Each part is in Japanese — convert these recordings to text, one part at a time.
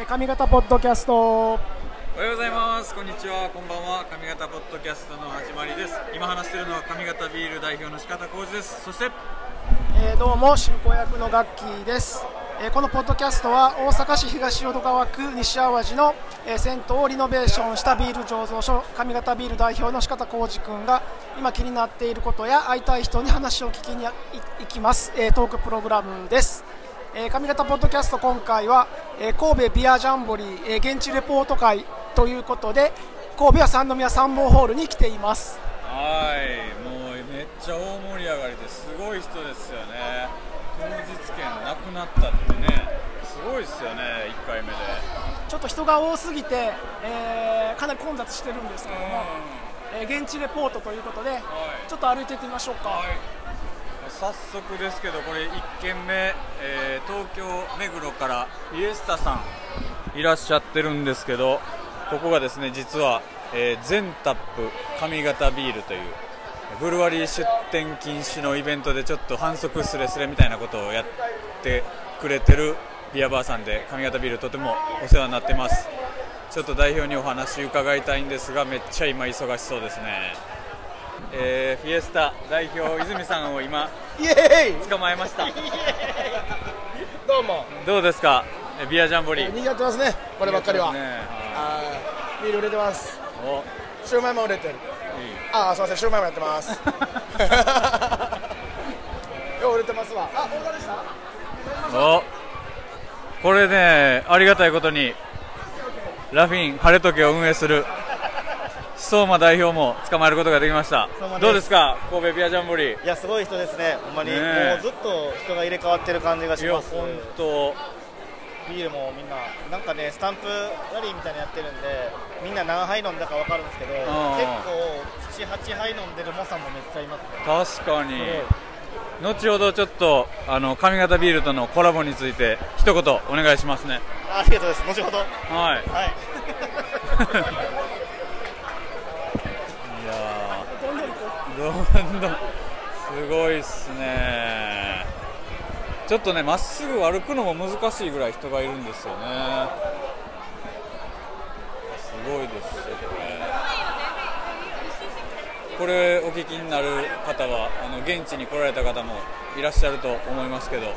えー、上方ポッドキャスト。おはようございます。こんにちは。こんばんは。上方ポッドキャストの始まりです。今話しているのは上方ビール代表の四方浩二です。そして、えー、どうも進行役のガッキーです。えー、このポッドキャストは大阪市東淀川区西淡路の、えー、銭湯をリノベーションしたビール醸造所上方ビール代表の四方浩二君が今気になっていることや会いたい人に話を聞きに行きます、えー、トークプログラムです、えー、上方ポッドキャスト今回は、えー、神戸ビアジャンボリー、えー、現地レポート会ということで神戸は三宮参謀ホールに来ています。はいもうめっちゃ大盛り上がりですごい人ですよね。当日券なくなったってね。すごいですよね1回目で。ちょっと人が多すぎて、えー、かなり混雑してるんですけども、えー、現地レポートということで、はい、ちょっと歩いていってみましょうか、はい、早速ですけどこれ1軒目、えー、東京目黒からイエスタさんいらっしゃってるんですけどここがですね実は、えー、全タップ上方ビールというブルワリー出店禁止のイベントでちょっと反則すれすれみたいなことをやってくれてるビアバーさんで上方ビールとてもお世話になってます。ちょっと代表にお話伺いたいんですがめっちゃ今忙しそうですね。えー、フィエスタ代表泉さんを今捕まえました。どうも。どうですか？ビアジャンボリー。賑わってますね。こればっかりは、ね、ビール売れてます。お。シューマイも売れてる。ああすみません。シューマイもやってます。よう売れてますわ。あオーダーでした？お。これねありがたいことにラフィン晴れ時を運営する相馬代表も捕まえることができました。どうですか？神戸ビアジャンボリー。いやすごい人ですね。ほんまに、ね、もうずっと人が入れ替わってる感じがします。本当ビールもみんななんかねスタンプラリーみたいなのやってるんでみんな何杯飲んだか分かるんですけど結構78杯飲んでる猛者もめっちゃいますね。確かに。後ほどちょっとあの上方ビールとのコラボについて一言お願いしますね。ありがとうです。後ほど。はい、はい、い やどんどんすごいっすね。ちょっとねまっすぐ歩くのも難しいぐらい人がいるんですよね。すごいですよね。これお聞きになる方はあの現地に来られた方もいらっしゃると思いますけど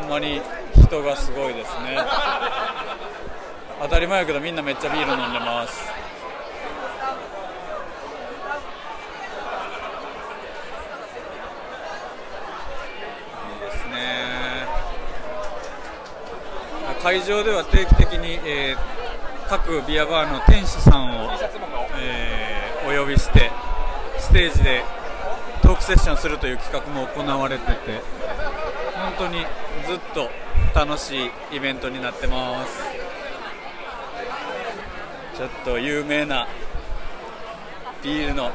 ほんまに人がすごいですね。当たり前やけどみんなめっちゃビール飲んでます会場では定期的に、えー、各ビアバーの店主さんを、えー、お呼びしてステージでトークセッションするという企画も行われてて本当にずっと楽しいイベントになってます。ちょっと有名なビールの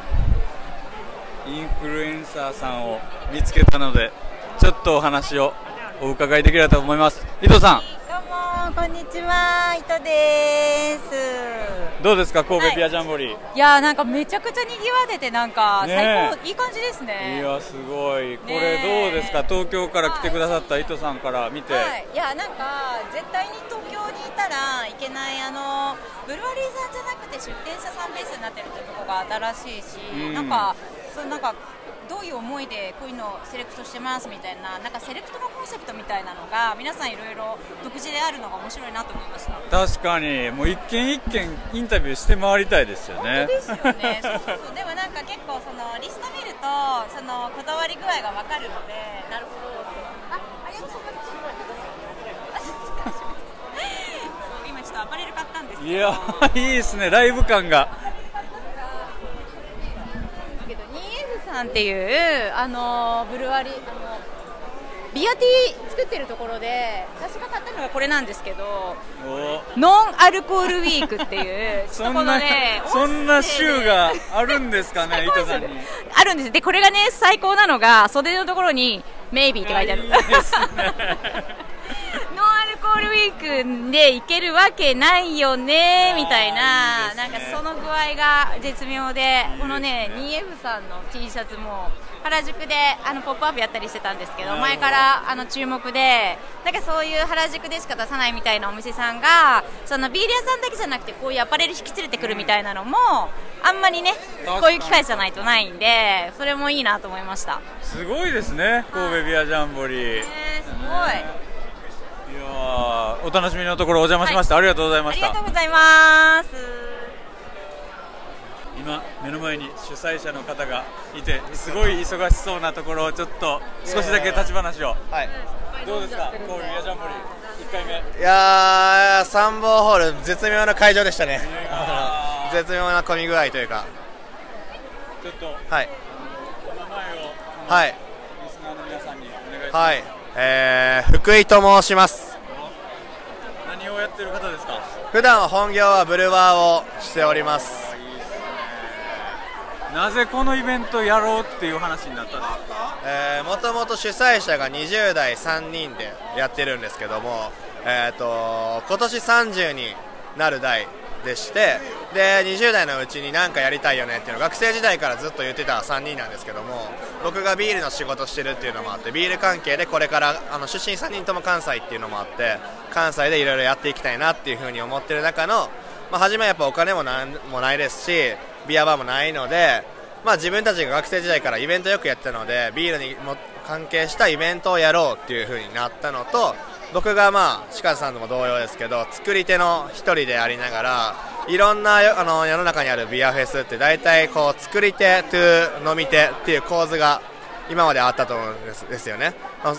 インフルエンサーさんを見つけたのでちょっとお話をお伺いできればと思います。伊藤さん。こんにちは、伊藤です。どうですか、神戸ビアジャンボリー。はい、いや、なんかめちゃくちゃ賑わってて、なんか最高、いい感じですね。いや、すごい、これどうですか、東京から来てくださった伊藤さんから見て。はい、いや、なんか絶対に東京にいたらいけない、あのブルワリーさんじゃなくて出店者さんベースになってるってとこが新しいし、うん、なんか、そうなんか。どういう思いでこういうのをセレクトしてますみたいななんかセレクトのコンセプトみたいなのが皆さんいろいろ独自であるのが面白いなと思いました確かに。もう一件一件インタビューして回りたいですよね。ですよね。そうそうそう。でもなんか結構そのリスト見るとそのこだわり具合が分かるのでなるほど。あありがとうございます。今ちょっとアパレル買ったんですいやいいですね。ライブ感がさんっていうあのブルワリーあのビアティー作ってるところで私が買ったのがこれなんですけどノンアルコールウィークっていう そんな、ね、そんな週があるんですかね伊藤さんに。あるんです。でこれがね最高なのが袖のところに「メイビー」って書いてある、いいノンアルコーールウィークで行けるわけないよねみたいな、なんかその具合が絶妙で、このね、2F さんの T シャツも原宿であのポップアップやったりしてたんですけど、前からあの注目で、なんかそういう原宿でしか出さないみたいなお店さんが、そのビール屋さんだけじゃなくて、こういうアパレル引き連れてくるみたいなのも、あんまりね、こういう機会じゃないとないんで、それもいいなと思いました。すごいですね、神戸ビアジャンボリー。えー、すごい。お楽しみのところお邪魔しました、はい、ありがとうございました。ありがとうございます。今目の前に主催者の方がいてすごい忙しそうなところをちょっと少しだけ立ち話を、はい、どうですか？コールアジャンボリー1回目。いやー参謀ホール絶妙な会場でしたね。絶妙な混み具合というか。ちょっとはい。お名前をはい。リスナーの皆さんにお願いします、はい。えー、福井と申します何をやってる方ですか？普段は本業はブルワーをしております。なぜこのイベントやろうっていう話になったんですか、えー、もともと主催者が20代3人でやってるんですけども、えーと今年30になる代でしてで20代のうちに何かやりたいよねっていうのを学生時代からずっと言ってた3人なんですけども僕がビールの仕事してるっていうのもあってビール関係でこれからあの出身3人とも関西っていうのもあって関西でいろいろやっていきたいなっていうふうに思ってる中の、まあ、初めはやっぱお金もなんもないですしビアバーもないので、まあ、自分たちが学生時代からイベントよくやってたのでビールにも関係したイベントをやろうっていうふうになったのと僕がまあ鹿さんとも同様ですけど作り手の一人でありながらいろんなあの世の中にあるビアフェスって大体こう作り手と飲み手っていう構図が今まであったと思うんですですよね。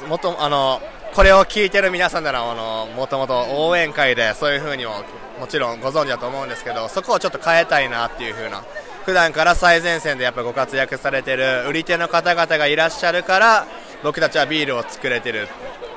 もとあのこれを聞いてる皆さんならあのもともと応援会でそういう風にももちろんご存知だと思うんですけどそこをちょっと変えたいなっていう風な普段から最前線でやっぱご活躍されてる売り手の方々がいらっしゃるから僕たちはビールを作れてる。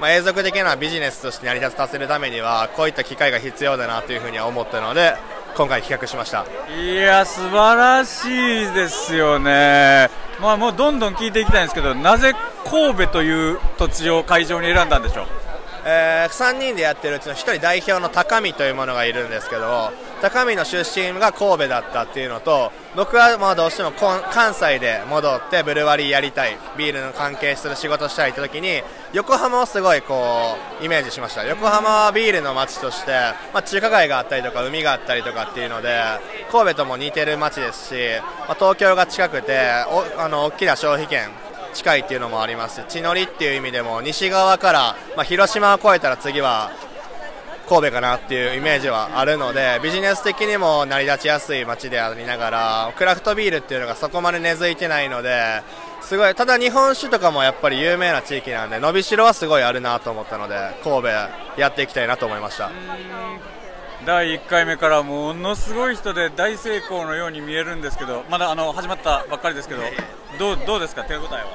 まあ、永続的なビジネスとして成り立たせるためにはこういった機会が必要だなというふうには思ったので今回企画しました。いや素晴らしいですよね、まあ、もうどんどん聞いていきたいんですけどなぜ神戸という土地を会場に選んだんでしょう？えー、3人でやってるうちの1人代表の高見というものがいるんですけど高見の出身が神戸だったっていうのと僕はまあどうしても関西で戻ってブルワリーやりたいビールの関係する仕事したいって時に横浜をすごいこうイメージしました。横浜はビールの街として、まあ、中華街があったりとか海があったりとかっていうので神戸とも似てる街ですし、まあ、東京が近くておあの大きな消費圏近いっていうのもあります地のりっていう意味でも西側から、まあ、広島を越えたら次は神戸かなっていうイメージはあるのでビジネス的にも成り立ちやすい街でありながらクラフトビールっていうのがそこまで根付いてないのですごいただ日本酒とかもやっぱり有名な地域なんで伸びしろはすごいあるなと思ったので神戸やっていきたいなと思いました。第1回目からものすごい人で大成功のように見えるんですけどまだあの始まったばっかりですけどどうどうですか？手応えは？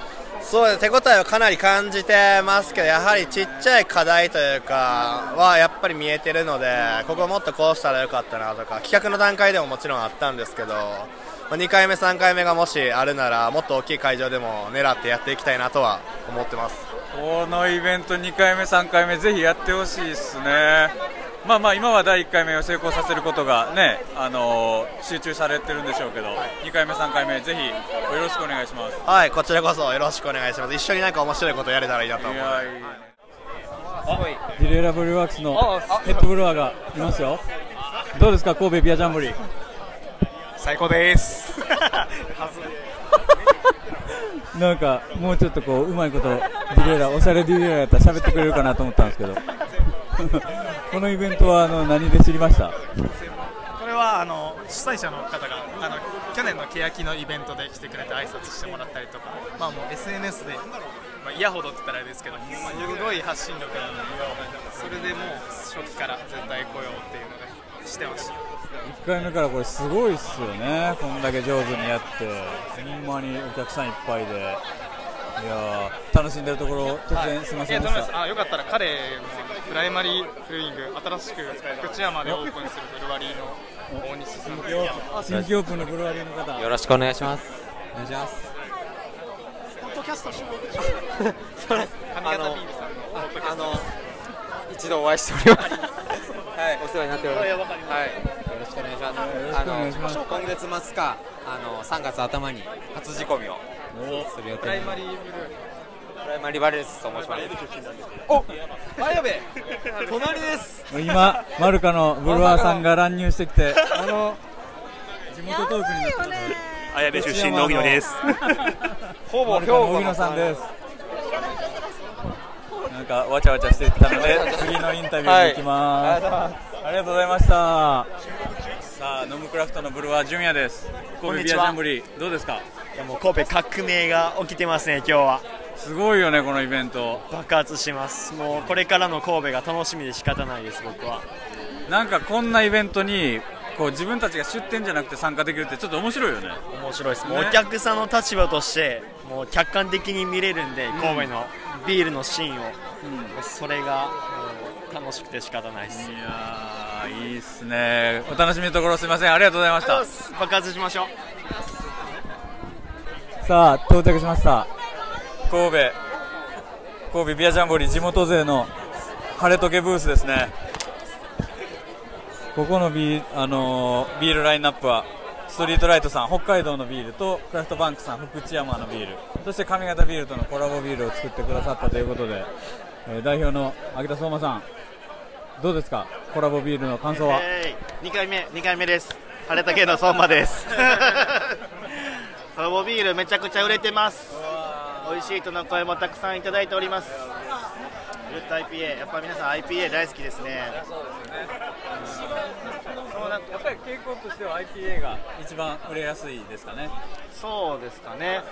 そうです手応えはかなり感じてますけどやはりちっちゃい課題というかはやっぱり見えてるのでここもっとこうしたらよかったなとか企画の段階でももちろんあったんですけど2回目、3回目がもしあるならもっと大きい会場でも狙ってやっていきたいなとは思ってます。このイベント2回目、3回目ぜひやってほしいですね。まあまあ今は第1回目を成功させることがね、あのー、集中されてるんでしょうけど、はい、2回目、3回目ぜひよろしくお願いします。はい、こちらこそよろしくお願いします。一緒になんか面白いことやれたらいいなと思う。はい、ディレラブルワークスのヘッドブロワーがいますよ。どうですか神戸ビアジャンボリー。最高です。なんかもうちょっとこううまいことディレイラーおしゃれディレイラーやったら喋ってくれるかなと思ったんですけど このイベントはあの何で知りました？これはあの主催者の方があの去年の欅のイベントで来てくれて挨拶してもらったりとか、まあ、もう SNS で、まあ、嫌ほどって言ったらあれですけど、まあ、すごい発信力なのでそれでもう初期から絶対来ようっていうのでしてました。1回目からこれすごいっすよね。こんだけ上手にやって。ほんまにお客さんいっぱいで。いや楽しんでるところ突然すみませんでした、あよかったら彼プライマリーブルーイング新しく福知山でオープンするブルワリーの大西さん新規オープンのブルワリーの方。よろしくお願いします。お願いします。ポッドキャストしよう髪型ビールさんのあの一度お会いしております。はい。お世話になっております。はい。よろしくお願い。しますあの今月末かあの3月頭に初仕込みをする予定プライマリーブループライマリーバレルスと申します。お綾部隣です。今マルカのブルワーさんが乱入してきてあの地元トークになって綾部出身の荻野です。ほぼ兵庫。の荻野さんです。なんかわちゃわちゃしていったので次のインタビューに行きます、ありがとうございました。さあノムクラフトのブルワー純也です。神戸ビアジャンボリーどうですか？いやもう神戸革命が起きてますね今日はすごいよねこのイベント。爆発します。もうこれからの神戸が楽しみで仕方ないです僕は。なんかこんなイベントにこう自分たちが出店じゃなくて参加できるってちょっと面白いよね。面白いです、もうお客さんの立場としてもう客観的に見れるんで、神戸のビールのシーンを、それがもう楽しくて仕方ないです。いやーいいっすね。お楽しみのところすみません。ありがとうございました。爆発しましょう。さあ到着しました神戸。神戸ビアジャンボリー地元勢の晴れとけブースですね。ここのビー,、あのビールラインナップはストリートライトさん北海道のビールとクラフトバンクさん福知山のビール。そして上方ビールとのコラボビールを作ってくださったということで、えー代表の秋田相馬さんどうですか？コラボビールの感想は、えー、2回目2回目です。晴れたけの相馬です。コラボビールめちゃくちゃ売れてます。美味しいとの声もたくさんいただいております。グッド IPA やっぱ皆さん IPA 大好きですね。そうなんかやっぱり傾向としては IPA が一番売れやすいですかね。そうですかね。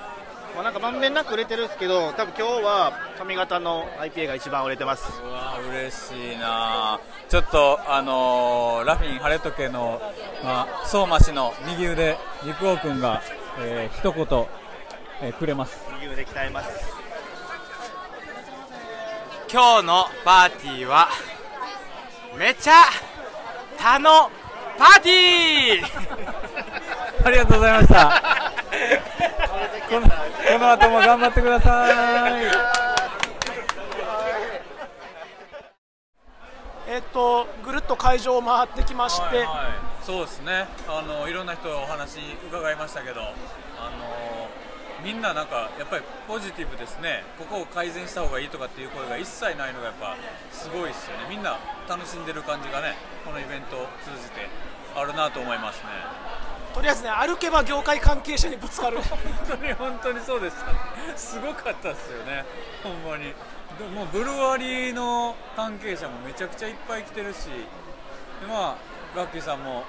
まあ、なんかまんべんなく売れてるんですけど多分今日は髪型の IPA が一番売れてます。うわ嬉しいな。ちょっとあのーラフィン晴れとけの、まあ、相馬氏の右腕陸王君が、えー一言、えーくれます。右腕鍛えます。今日のパーティーはめちゃたのパーティーありがとうございました。このこの後も頑張ってください。えっとぐるっと会場を回ってきまして、はいはい。そうですね。あのいろんな人お話伺いましたけどあのみんななんかやっぱりポジティブですね。ここを改善した方がいいとかっていう声が一切ないのがやっぱすごいですよね。みんな楽しんでる感じがねこのイベントを通じてあるなと思いますね。とりあえずね歩けば業界関係者にぶつかる。本当に本当にそうでしたねすごかったですよね。ほんまに。でもうブルワリーの関係者もめちゃくちゃいっぱい来てるし。でまあガッキーさんも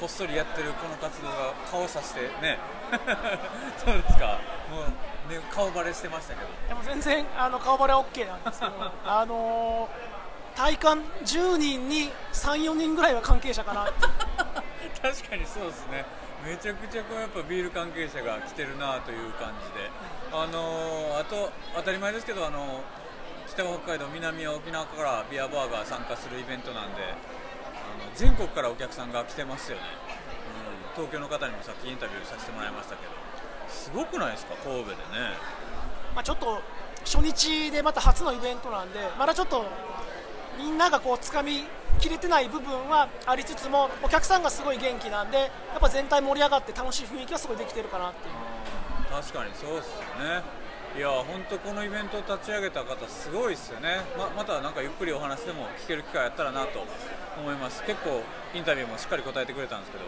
こっそりやってるこの活動が顔さしてね。そうですか。もう、ね、顔バレしてましたけど。でも全然あの顔バレは OK なんですけど あのー体感10人に34人ぐらいは関係者かな 確かにそうですね。めちゃくちゃこうやっぱビール関係者が来てるなという感じで。あのーあと当たり前ですけどあの北は北海道南は沖縄からビアバーが参加するイベントなんで全国からお客さんが来てますよね、うん、東京の方にもさっきインタビューさせてもらいましたけど。すごくないですか？神戸でね。まあちょっと初日でまた初のイベントなんでまだちょっとみんながこう掴みきれてない部分はありつつもお客さんがすごい元気なんでやっぱ全体盛り上がって楽しい雰囲気はすごいできてるかなっていう。確かにそうっすよね。いや本当このイベントを立ち上げた方すごいですよね。ままたなんかゆっくりお話でも聞ける機会あったらなと思います。結構インタビューもしっかり答えてくれたんですけど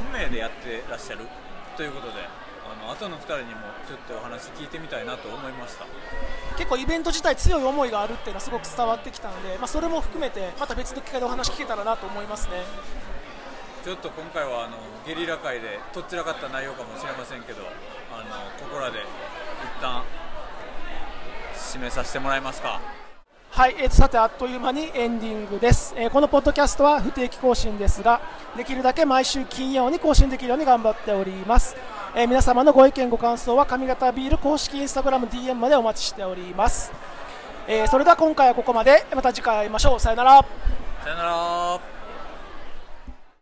3名でやってらっしゃる？ということであの後の2人にもちょっとお話聞いてみたいなと思いました。結構イベント自体強い思いがあるっていうのはすごく伝わってきたんで、まあ、それも含めてまた別の機会でお話聞けたらなと思いますね。ちょっと今回はあのゲリラ会でとっちらかった内容かもしれませんけどあのここらで一旦締めさせてもらえますか？はい、えーさてあっという間にエンディングです、えーこのポッドキャストは不定期更新ですができるだけ毎週金曜に更新できるように頑張っております、えー皆様のご意見ご感想は髪型ビール公式インスタグラム DM までお待ちしております、えーそれでは今回はここまで。また次回会いましょう。さよなら。さよなら。